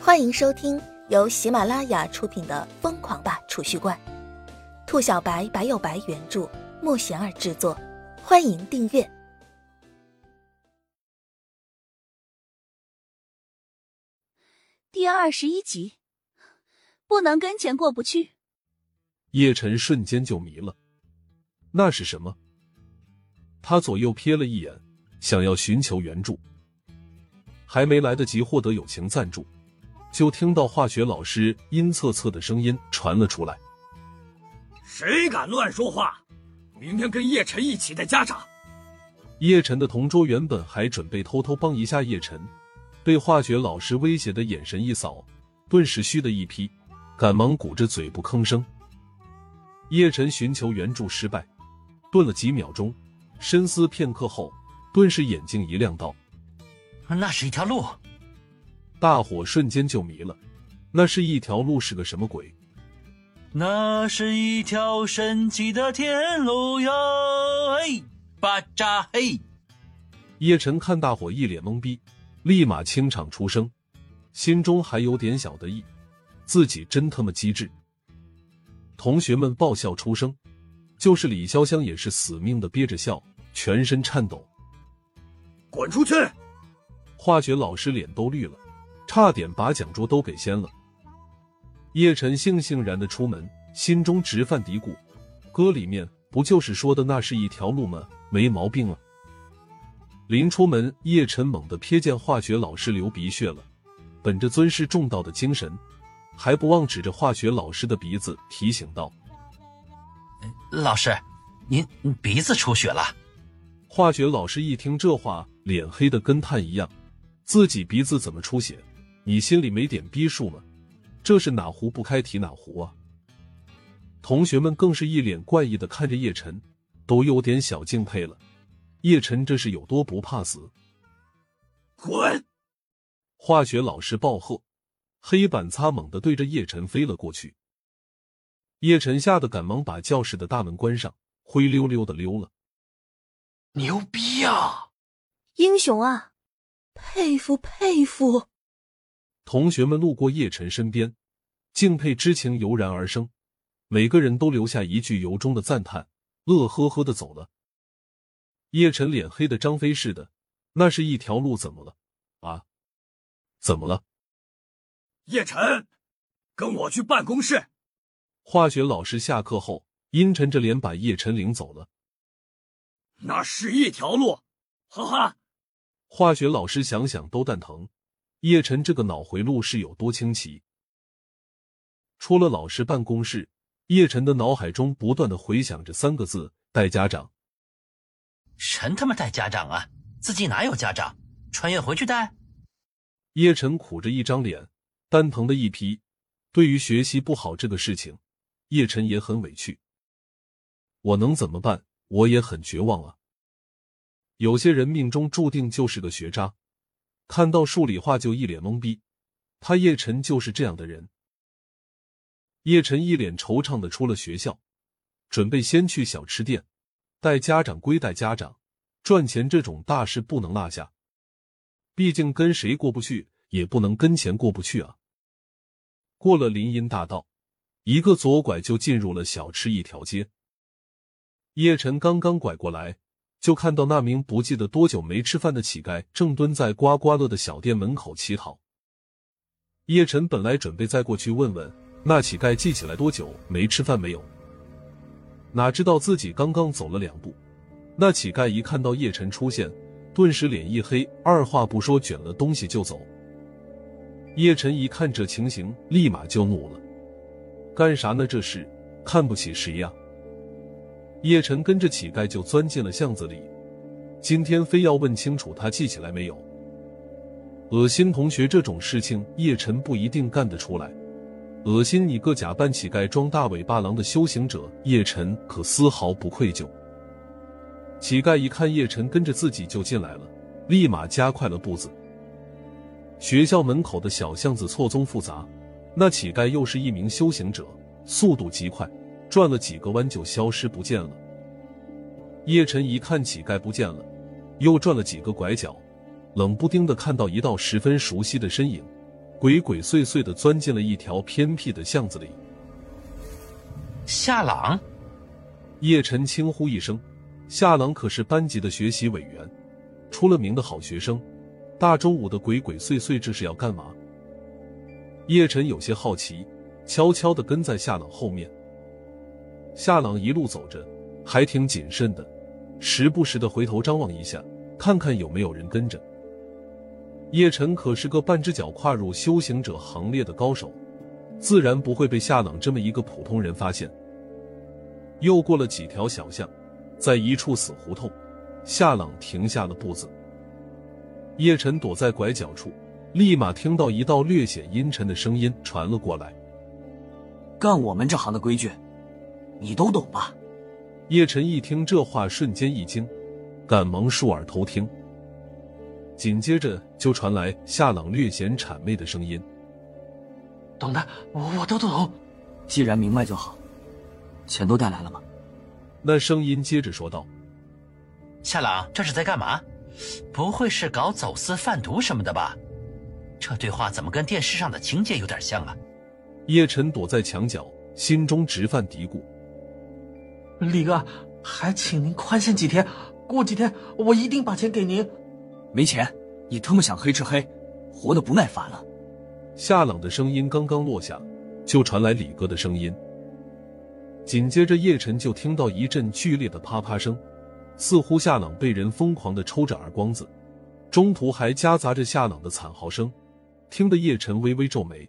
欢迎收听由喜马拉雅出品的《疯狂吧储蓄罐》，兔小白白有白原著，莫贤儿制作。欢迎订阅第二十一集，不能跟钱过不去。叶晨瞬间就迷了，那是什么？他左右瞥了一眼，想要寻求援助，还没来得及获得友情赞助。就听到化学老师阴恻恻的声音传了出来：“谁敢乱说话？明天跟叶晨一起带家长。”叶晨的同桌原本还准备偷偷帮一下叶晨，被化学老师威胁的眼神一扫，顿时虚的一批，赶忙鼓着嘴不吭声。叶晨寻求援助失败，顿了几秒钟，深思片刻后，顿时眼睛一亮，道：“那是一条路。”大伙瞬间就迷了，那是一条路是个什么鬼？那是一条神奇的天路哟！嘿，巴扎嘿！叶晨看大伙一脸懵逼，立马清场出声，心中还有点小得意，自己真他妈机智。同学们爆笑出声，就是李潇湘也是死命的憋着笑，全身颤抖。滚出去！化学老师脸都绿了。差点把讲桌都给掀了。叶晨悻悻然的出门，心中直犯嘀咕：歌里面不就是说的那是一条路吗？没毛病啊！临出门，叶晨猛地瞥见化学老师流鼻血了，本着尊师重道的精神，还不忘指着化学老师的鼻子提醒道：“老师，您鼻子出血了。”化学老师一听这话，脸黑的跟炭一样，自己鼻子怎么出血？你心里没点逼数吗？这是哪壶不开提哪壶啊！同学们更是一脸怪异的看着叶晨，都有点小敬佩了。叶晨这是有多不怕死？滚！化学老师暴喝，黑板擦猛地对着叶晨飞了过去。叶晨吓得赶忙把教室的大门关上，灰溜溜的溜了。牛逼啊！英雄啊！佩服佩服！同学们路过叶晨身边，敬佩之情油然而生，每个人都留下一句由衷的赞叹，乐呵呵的走了。叶晨脸黑的张飞似的，那是一条路，怎么了？啊？怎么了？叶晨，跟我去办公室。化学老师下课后，阴沉着脸把叶晨领走了。那是一条路，哈哈。化学老师想想都蛋疼。叶晨这个脑回路是有多清奇？出了老师办公室，叶晨的脑海中不断的回响着三个字：带家长。神他妈带家长啊！自己哪有家长？穿越回去带？叶晨苦着一张脸，蛋疼的一批。对于学习不好这个事情，叶晨也很委屈。我能怎么办？我也很绝望啊！有些人命中注定就是个学渣。看到数理化就一脸懵逼，他叶晨就是这样的人。叶晨一脸惆怅的出了学校，准备先去小吃店，带家长归带家长，赚钱这种大事不能落下，毕竟跟谁过不去，也不能跟钱过不去啊。过了林荫大道，一个左拐就进入了小吃一条街。叶晨刚刚拐过来。就看到那名不记得多久没吃饭的乞丐正蹲在刮刮乐的小店门口乞讨。叶晨本来准备再过去问问那乞丐记起来多久没吃饭没有，哪知道自己刚刚走了两步，那乞丐一看到叶晨出现，顿时脸一黑，二话不说卷了东西就走。叶晨一看这情形，立马就怒了：“干啥呢？这是看不起谁呀？”叶晨跟着乞丐就钻进了巷子里，今天非要问清楚他记起来没有。恶心同学这种事情，叶晨不一定干得出来。恶心你个假扮乞丐装大尾巴狼的修行者，叶晨可丝毫不愧疚。乞丐一看叶晨跟着自己就进来了，立马加快了步子。学校门口的小巷子错综复杂，那乞丐又是一名修行者，速度极快。转了几个弯就消失不见了。叶晨一看乞丐不见了，又转了几个拐角，冷不丁的看到一道十分熟悉的身影，鬼鬼祟祟的钻进了一条偏僻的巷子里。夏朗，叶晨轻呼一声：“夏朗可是班级的学习委员，出了名的好学生。大中午的鬼鬼祟祟，这是要干嘛？”叶晨有些好奇，悄悄的跟在夏朗后面。夏朗一路走着，还挺谨慎的，时不时的回头张望一下，看看有没有人跟着。叶晨可是个半只脚跨入修行者行列的高手，自然不会被夏朗这么一个普通人发现。又过了几条小巷，在一处死胡同，夏朗停下了步子。叶晨躲在拐角处，立马听到一道略显阴沉的声音传了过来：“干我们这行的规矩，你都懂吧？”叶晨一听这话，瞬间一惊，赶忙竖耳偷听。紧接着就传来夏朗略显谄媚的声音：“懂的，我都懂。既然明白就好。钱都带来了吗？”那声音接着说道：“夏朗，这是在干嘛？不会是搞走私贩毒什么的吧？这对话怎么跟电视上的情节有点像啊？”叶晨躲在墙角，心中直犯嘀咕：“李哥，还请您宽限几天，过几天我一定把钱给您。”没钱，你他妈想黑吃黑，活得不耐烦了。夏朗的声音刚刚落下，就传来李哥的声音。紧接着，叶晨就听到一阵剧烈的啪啪声，似乎夏朗被人疯狂的抽着耳光子，中途还夹杂着夏朗的惨嚎声，听得叶晨微微皱眉。